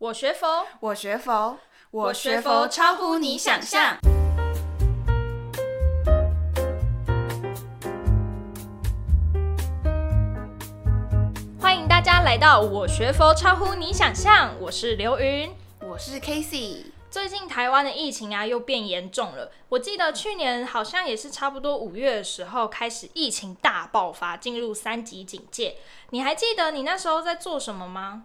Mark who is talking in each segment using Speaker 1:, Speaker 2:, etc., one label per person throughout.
Speaker 1: 我学佛，
Speaker 2: 我学佛，我学佛超乎你想象。
Speaker 1: 欢迎大家来到我学佛超乎你想象，我是刘云，
Speaker 2: 我是 Casey。
Speaker 1: 最近台湾的疫情啊又变严重了，我记得去年好像也是差不多五月的时候开始疫情大爆发，进入三级警戒。你还记得你那时候在做什么吗？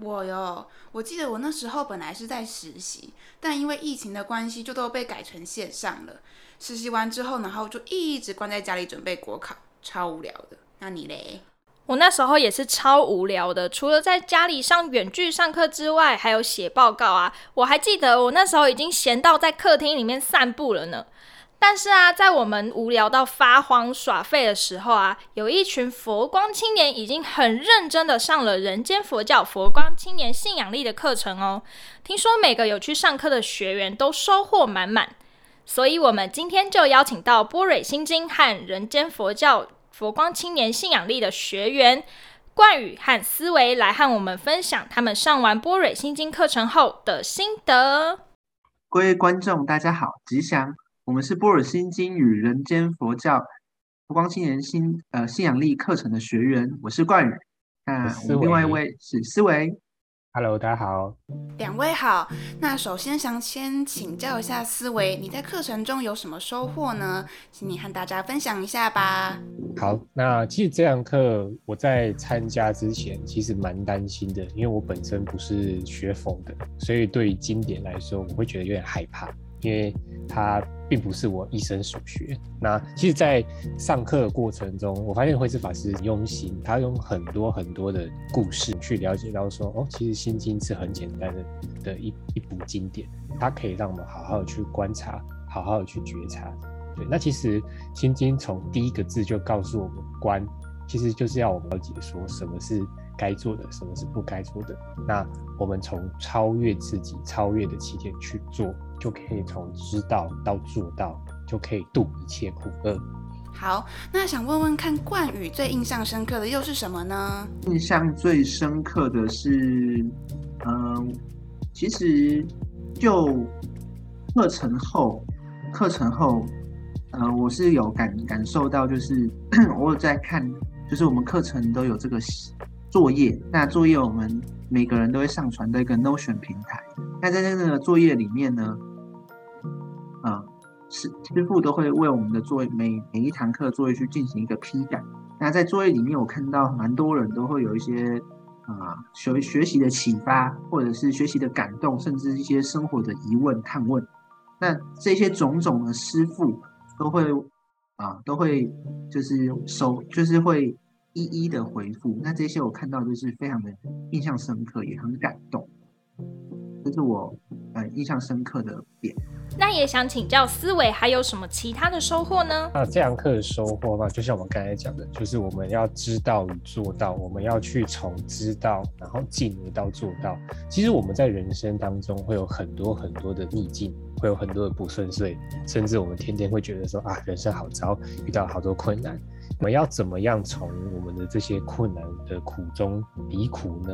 Speaker 2: 我哟，我记得我那时候本来是在实习，但因为疫情的关系，就都被改成线上了。实习完之后，然后就一直关在家里准备国考，超无聊的。那你嘞？
Speaker 1: 我那时候也是超无聊的，除了在家里上远距上课之外，还有写报告啊。我还记得我那时候已经闲到在客厅里面散步了呢。但是啊，在我们无聊到发慌耍废的时候啊，有一群佛光青年已经很认真的上了人间佛教佛光青年信仰力的课程哦。听说每个有去上课的学员都收获满满，所以我们今天就邀请到波蕊心经和人间佛教佛光青年信仰力的学员冠宇和思维来和我们分享他们上完波蕊心经课程后的心得。
Speaker 3: 各位观众，大家好，吉祥。我们是波尔心经与人间佛教佛光青年心呃信仰力课程的学员，我是冠宇。那我们另外一位是思维。
Speaker 4: Hello，大家好。
Speaker 2: 两位好。那首先想先请教一下思维，你在课程中有什么收获呢？请你和大家分享一下吧。
Speaker 4: 好，那其实这堂课我在参加之前其实蛮担心的，因为我本身不是学佛的，所以对于经典来说，我会觉得有点害怕。因为它并不是我一生所学。那其实，在上课的过程中，我发现慧智法师用心，他用很多很多的故事去了解到说，哦，其实心经是很简单的的一一部经典，它可以让我们好好的去观察，好好的去觉察。对，那其实心经从第一个字就告诉我们观，其实就是要我们了解说什么是该做的，什么是不该做的。那我们从超越自己、超越的起点去做。就可以从知道到做到，就可以度一切苦厄。
Speaker 2: 好，那想问问看，冠宇最印象深刻的又是什么呢？
Speaker 3: 印象最深刻的是，嗯、呃，其实就课程后，课程后，呃，我是有感感受到，就是 我有在看，就是我们课程都有这个作业，那作业我们每个人都会上传到一个 Notion 平台。那在那个作业里面呢，啊，师师傅都会为我们的作业每每一堂课作业去进行一个批改。那在作业里面，我看到蛮多人都会有一些啊学学习的启发，或者是学习的感动，甚至一些生活的疑问探问。那这些种种的师傅都会啊都会就是收就是会一一的回复。那这些我看到就是非常的印象深刻，也很感动。这是我呃印象深刻的点。
Speaker 1: 那也想请教思维，还有什么其他的收获呢？
Speaker 4: 那这堂课的收获嘛，就像我们刚才讲的，就是我们要知道与做到，我们要去从知道，然后进而到做到。其实我们在人生当中会有很多很多的逆境，会有很多的不顺遂，甚至我们天天会觉得说啊，人生好糟，遇到好多困难。我们要怎么样从我们的这些困难的苦中离苦呢？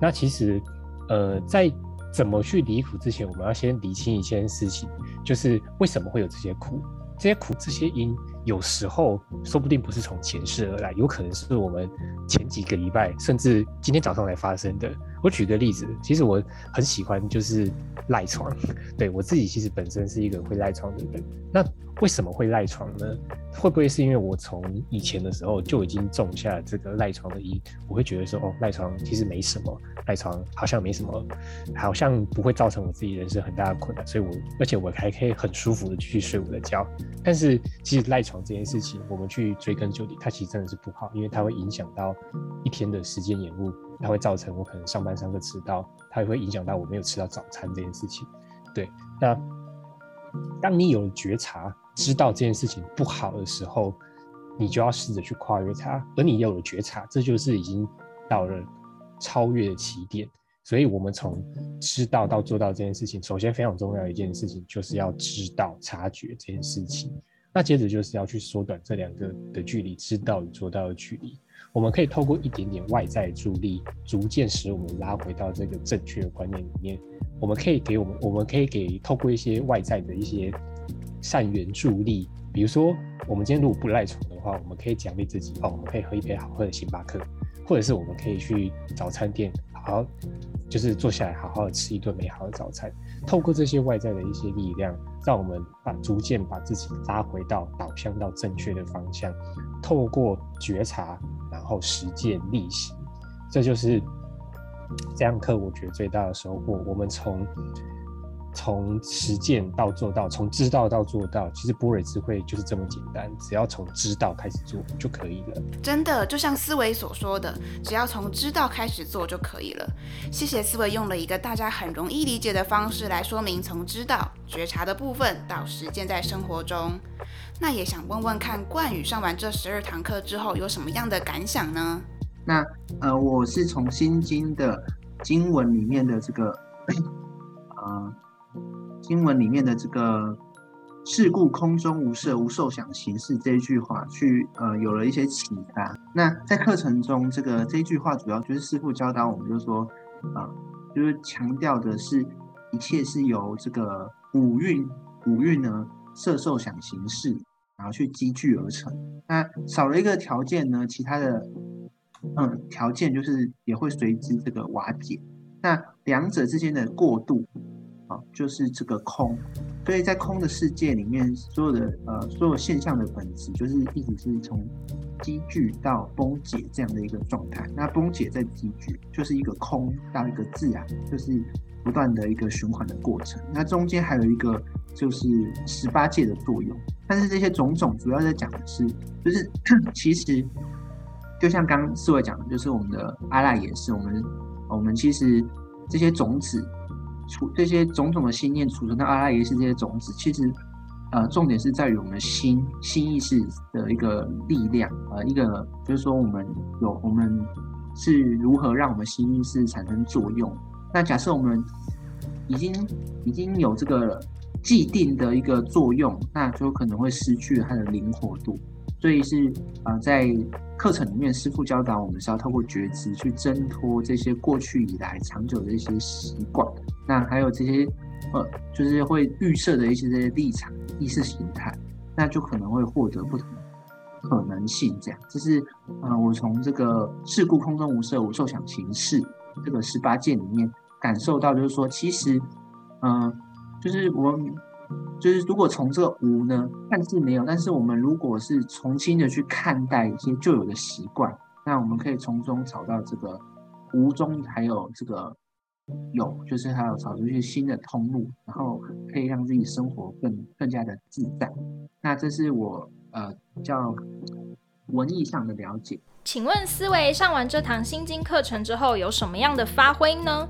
Speaker 4: 那其实，呃，在怎么去离苦之前，我们要先理清一件事情，就是为什么会有这些苦，这些苦，这些因，有时候说不定不是从前世而来，有可能是我们前几个礼拜，甚至今天早上才发生的。我举个例子，其实我很喜欢就是赖床，对，我自己其实本身是一个会赖床的人。那为什么会赖床呢？会不会是因为我从以前的时候就已经种下这个赖床的因？我会觉得说，哦，赖床其实没什么，赖床好像没什么，好像不会造成我自己人生很大的困难，所以我而且我还可以很舒服的继续睡我的觉。但是其实赖床这件事情，我们去追根究底，它其实真的是不好，因为它会影响到一天的时间延误，它会造成我可能上班上课迟到，它也会影响到我没有吃到早餐这件事情。对，那当你有了觉察，知道这件事情不好的时候，你就要试着去跨越它。而你有了觉察，这就是已经到了超越的起点。所以，我们从知道到做到这件事情，首先非常重要的一件事情，就是要知道、察觉这件事情。那接着就是要去缩短这两个的距离，知道与做到的距离。我们可以透过一点点外在助力，逐渐使我们拉回到这个正确的观念里面。我们可以给我们，我们可以给透过一些外在的一些善缘助力，比如说，我们今天如果不赖床的话，我们可以奖励自己哦，我们可以喝一杯好喝的星巴克，或者是我们可以去早餐店好好，就是坐下来好好的吃一顿美好的早餐。透过这些外在的一些力量，让我们把逐渐把自己拉回到导向到正确的方向。透过觉察，然后实践力行，这就是。这样课我觉得最大的收获，我们从从实践到做到，从知道到做到，其实波瑞智慧就是这么简单，只要从知道开始做就可以了。
Speaker 2: 真的，就像思维所说的，只要从知道开始做就可以了。谢谢思维用了一个大家很容易理解的方式来说明从知道觉察的部分到实践在生活中。那也想问问看，冠宇上完这十二堂课之后有什么样的感想呢？
Speaker 3: 那呃，我是从心经的经文里面的这个 呃经文里面的这个“事故空中无色，无受想行识”这一句话去呃有了一些启发。那在课程中，这个这一句话主要就是师傅教导我们，就是说啊、就是强调的是一切是由这个五蕴五蕴呢色受想行识，然后去积聚而成。那少了一个条件呢，其他的。嗯，条件就是也会随之这个瓦解。那两者之间的过渡，就是这个空。所以在空的世界里面，所有的呃所有现象的本质，就是一直是从积聚到崩解这样的一个状态。那崩解再积聚，就是一个空到一个自然，就是不断的一个循环的过程。那中间还有一个就是十八界的作用。但是这些种种主要在讲的是，就是 其实。就像刚刚思维讲的，就是我们的阿赖也是，我们我们其实这些种子储这些种种的心念储存到阿赖耶识这些种子，其实呃重点是在于我们心心意识的一个力量，呃一个就是说我们有我们是如何让我们心意识产生作用。那假设我们已经已经有这个既定的一个作用，那就可能会失去它的灵活度。所以是啊、在课程里面，师父教导我们是要透过觉知去挣脱这些过去以来长久的一些习惯，那还有这些呃，就是会预设的一些这些立场、意识形态，那就可能会获得不同可能性。这样，这是呃，我从这个“事故空中无色，无受想行识”这个十八界里面感受到，就是说，其实嗯、就是我。就是如果从这个无呢，看似没有，但是我们如果是重新的去看待一些旧有的习惯，那我们可以从中找到这个无中还有这个有，就是还有找出一些新的通路，然后可以让自己生活更更加的自在。那这是我呃比较文艺上的了解。
Speaker 1: 请问思维上完这堂心经课程之后有什么样的发挥呢？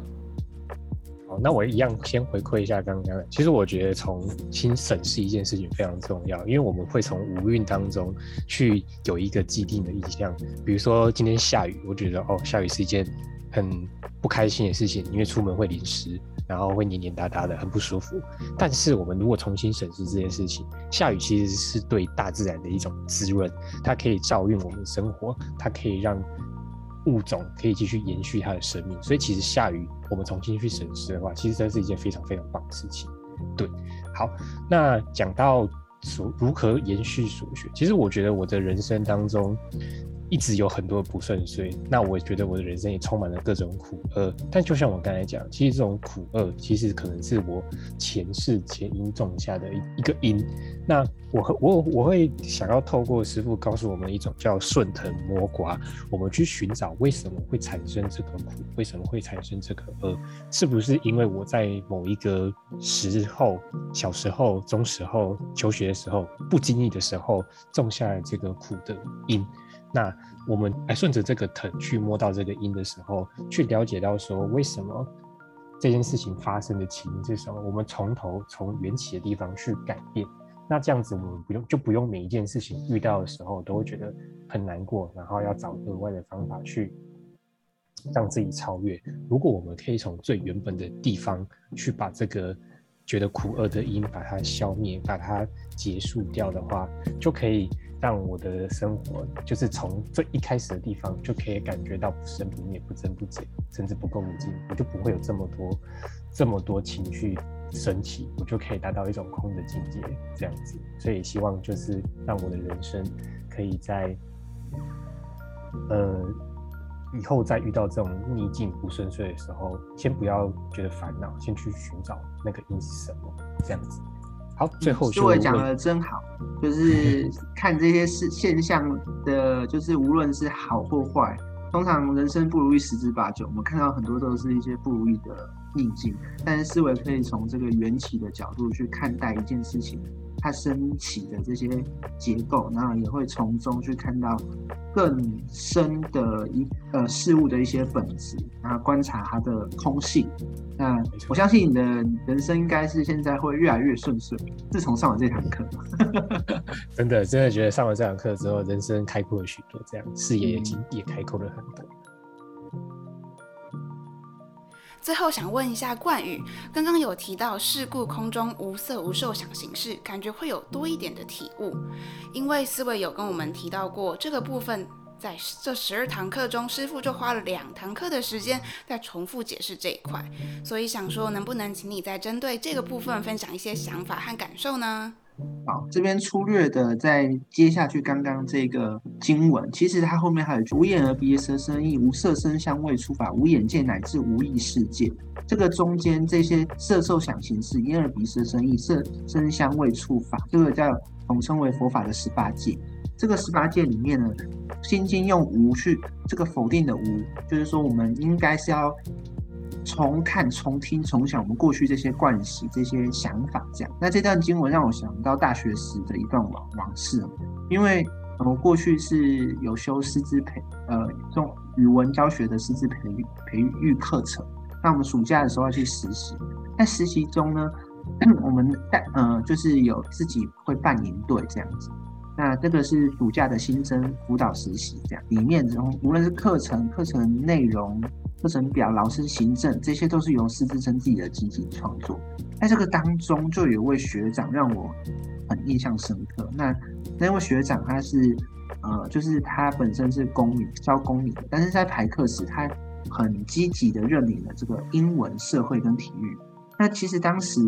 Speaker 4: 好，那我一样先回馈一下刚刚。其实我觉得从新审视一件事情非常重要，因为我们会从五运当中去有一个既定的印象。比如说今天下雨，我觉得哦，下雨是一件很不开心的事情，因为出门会淋湿，然后会黏黏哒哒的，很不舒服。但是我们如果重新审视这件事情，下雨其实是对大自然的一种滋润，它可以照应我们的生活，它可以让。物种可以继续延续它的生命，所以其实下雨，我们重新去审视的话，其实这是一件非常非常棒的事情。对，好，那讲到所如何延续所学，其实我觉得我的人生当中。一直有很多不顺遂，那我觉得我的人生也充满了各种苦厄。但就像我刚才讲，其实这种苦厄其实可能是我前世前因种下的一一个因。那我我我会想要透过师父告诉我们一种叫顺藤摸瓜，我们去寻找为什么会产生这个苦，为什么会产生这个厄，是不是因为我在某一个时候，小时候、中时候、求学的时候，不经意的时候种下了这个苦的因？那我们来顺着这个藤去摸到这个因的时候，去了解到说为什么这件事情发生的起因是什么？我们从头从缘起的地方去改变。那这样子我们不用就不用每一件事情遇到的时候都会觉得很难过，然后要找额外的方法去让自己超越。如果我们可以从最原本的地方去把这个。觉得苦厄的因把它消灭，把它结束掉的话，就可以让我的生活就是从最一开始的地方就可以感觉到不生不灭、不增不减，甚至不垢不净，我就不会有这么多这么多情绪升起，我就可以达到一种空的境界，这样子。所以希望就是让我的人生可以在呃。以后再遇到这种逆境不顺遂的时候，先不要觉得烦恼，先去寻找那个因是什么，这样子。好，最后就
Speaker 3: 我讲的真好，就是 看这些事现象的，就是无论是好或坏，通常人生不如意十之八九，我们看到很多都是一些不如意的逆境，但是思维可以从这个缘起的角度去看待一件事情。它升起的这些结构，然后也会从中去看到更深的一呃事物的一些本质，然后观察它的空性。那我相信你的人生应该是现在会越来越顺遂。自从上完这堂课，
Speaker 4: 真的真的觉得上完这堂课之后，人生开阔了许多，这样视野也也开阔了很多。
Speaker 2: 最后想问一下冠宇，刚刚有提到事故空中无色无受想行识，感觉会有多一点的体悟。因为思维有跟我们提到过这个部分，在这十二堂课中，师傅就花了两堂课的时间在重复解释这一块，所以想说能不能请你再针对这个部分分享一些想法和感受呢？
Speaker 3: 好，这边粗略的再接下去刚刚这个经文，其实它后面还有无眼耳鼻舌身意，无色声香味触法，无眼界乃至无意识界。这个中间这些色受想行识，眼耳鼻舌身意，色声香味触法，这个叫统称为佛法的十八界。这个十八界里面呢，心经用无去这个否定的无，就是说我们应该是要。重看、重听、重想我们过去这些惯习、这些想法，这样。那这段经文让我想到大学时的一段往往事，因为我过去是有修师资培，呃，这种语文教学的师资培育培育课程。那我们暑假的时候要去实习，在实习中呢，我们带呃，就是有自己会办营队这样子。那这个是暑假的新生辅导实习，这样里面中无论是课程、课程内容。课程表、老师行政，这些都是由师资生自己的积极创作。在这个当中，就有位学长让我很印象深刻。那那位学长他是呃，就是他本身是公民，教公民，但是在排课时，他很积极的认领了这个英文、社会跟体育。那其实当时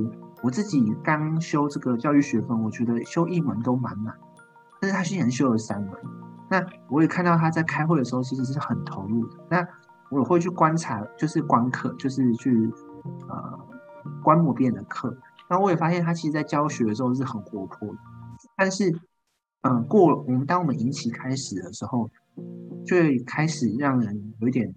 Speaker 3: 我自己刚修这个教育学分，我觉得修一门都蛮难，但是他竟然修了三门。那我也看到他在开会的时候，其实是很投入的。那我会去观察，就是观课，就是去呃观摩别人的课。那我也发现他其实，在教学的时候是很活泼的。但是，嗯、过我们当我们营期开始的时候，就会开始让人有一点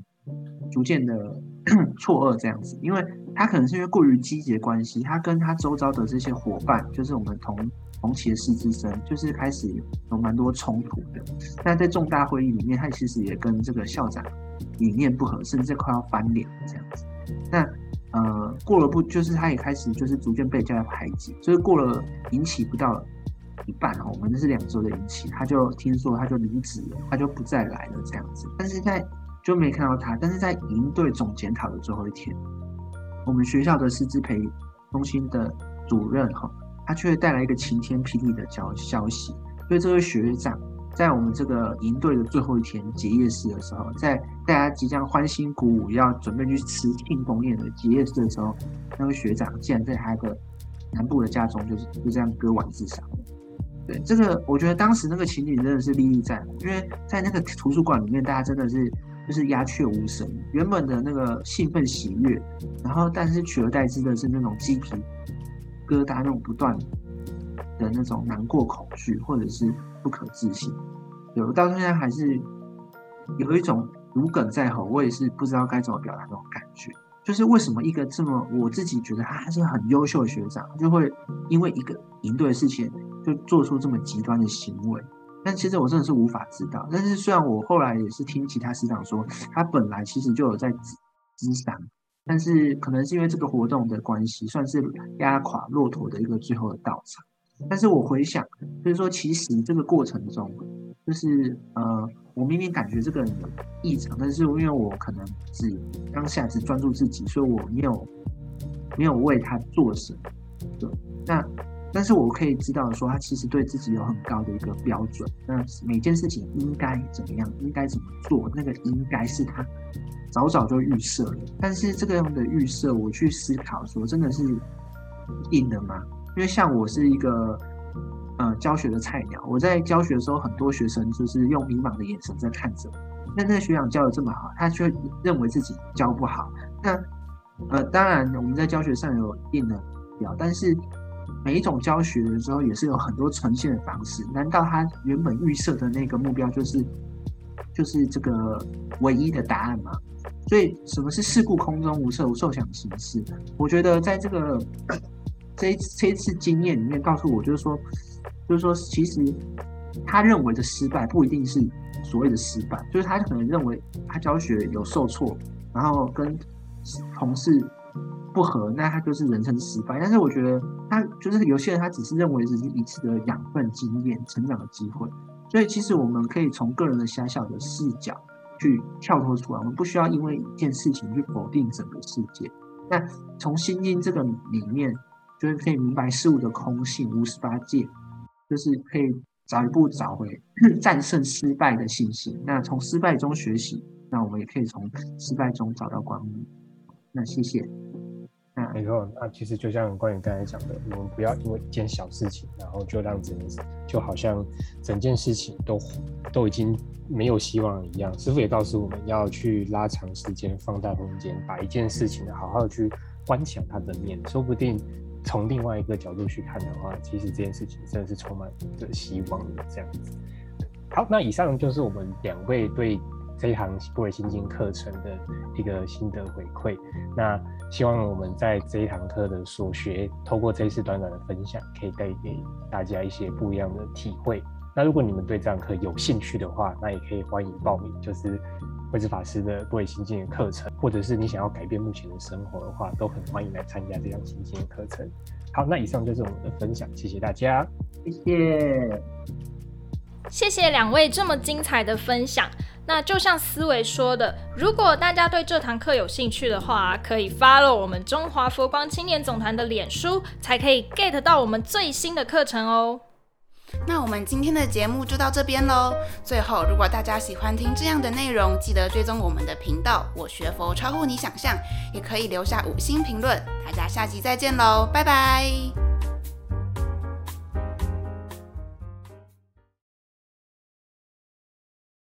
Speaker 3: 逐渐的 错愕这样子，因为他可能是因为过于积极的关系，他跟他周遭的这些伙伴，就是我们同同期的师资生，就是开始有蛮多冲突的。那在重大会议里面，他其实也跟这个校长。理念不合，甚至快要翻脸这样子。那呃，过了不就是他也开始就是逐渐被教育排挤，所以过了引起不到一半哦，我们是两周的引起，他就听说他就离职了，他就不再来了这样子。但是在就没看到他，但是在营队总检讨的最后一天，我们学校的师资培中心的主任哈，他却带来一个晴天霹雳的消消息，所以这位学长。在我们这个营队的最后一天结业式的时候，在大家即将欢欣鼓舞要准备去吃庆功宴的结业式的时候，那位学长竟然在他的南部的家中就是就这样割腕自杀。对，这个我觉得当时那个情景真的是历历在目，因为在那个图书馆里面，大家真的是就是鸦雀无声，原本的那个兴奋喜悦，然后但是取而代之的是那种鸡皮疙瘩那种不断的那种难过、恐惧，或者是。不可置信，对，我到现在还是有一种如鲠在喉，我也是不知道该怎么表达那种感觉。就是为什么一个这么我自己觉得他是很优秀的学长，就会因为一个赢对的事情就做出这么极端的行为？但其实我真的是无法知道。但是虽然我后来也是听其他师长说，他本来其实就有在咨商，但是可能是因为这个活动的关系，算是压垮骆驼的一个最后的稻草。但是我回想，就是说，其实这个过程中，就是呃，我明明感觉这个人有异常，但是因为我可能只当下只专注自己，所以我没有没有为他做什么。对，那但是我可以知道说，他其实对自己有很高的一个标准。那每件事情应该怎么样，应该怎么做，那个应该是他早早就预设了。但是这个样的预设，我去思考说，真的是硬的吗？因为像我是一个呃教学的菜鸟，我在教学的时候，很多学生就是用迷茫的眼神在看着我。那那个学长教的这么好，他却认为自己教不好。那呃，当然我们在教学上有定的表，但是每一种教学的时候也是有很多呈现的方式。难道他原本预设的那个目标就是就是这个唯一的答案吗？所以什么是事故空中无色，无受想形式？我觉得在这个。这一次这一次经验里面告诉我，就是说，就是说，其实他认为的失败不一定是所谓的失败，就是他可能认为他教学有受挫，然后跟同事不合，那他就是人生失败。但是我觉得他就是有些人，他只是认为只是一次的养分、经验、成长的机会。所以其实我们可以从个人的狭小的视角去跳脱出来，我们不需要因为一件事情去否定整个世界。那从心经这个里面。就是可以明白事物的空性，无十八界，就是可以早一步找回 战胜失败的信心。那从失败中学习，那我们也可以从失败中找到光明。那谢谢。那
Speaker 4: 没错，那其实就像关于刚才讲的，我们不要因为一件小事情，然后就让整件就好像整件事情都都已经没有希望一样。师傅也告诉我们要去拉长时间，放大空间，把一件事情好好的去观想它的面，说不定。从另外一个角度去看的话，其实这件事情真的是充满着希望的这样子。好，那以上就是我们两位对这一堂般若心经课程的一个心得回馈。那希望我们在这一堂课的所学，透过这一次短短的分享，可以带给大家一些不一样的体会。那如果你们对这堂课有兴趣的话，那也可以欢迎报名，就是。慧智法师的般若心经的课程，或者是你想要改变目前的生活的话，都很欢迎来参加这样心经的课程。好，那以上就是我们的分享，谢谢大家，
Speaker 3: 谢谢，
Speaker 1: 谢谢两位这么精彩的分享。那就像思维说的，如果大家对这堂课有兴趣的话，可以 follow 我们中华佛光青年总团的脸书，才可以 get 到我们最新的课程哦。
Speaker 2: 那我们今天的节目就到这边喽。最后，如果大家喜欢听这样的内容，记得追踪我们的频道。我学佛超乎你想象，也可以留下五星评论。大家下集再见喽，拜拜。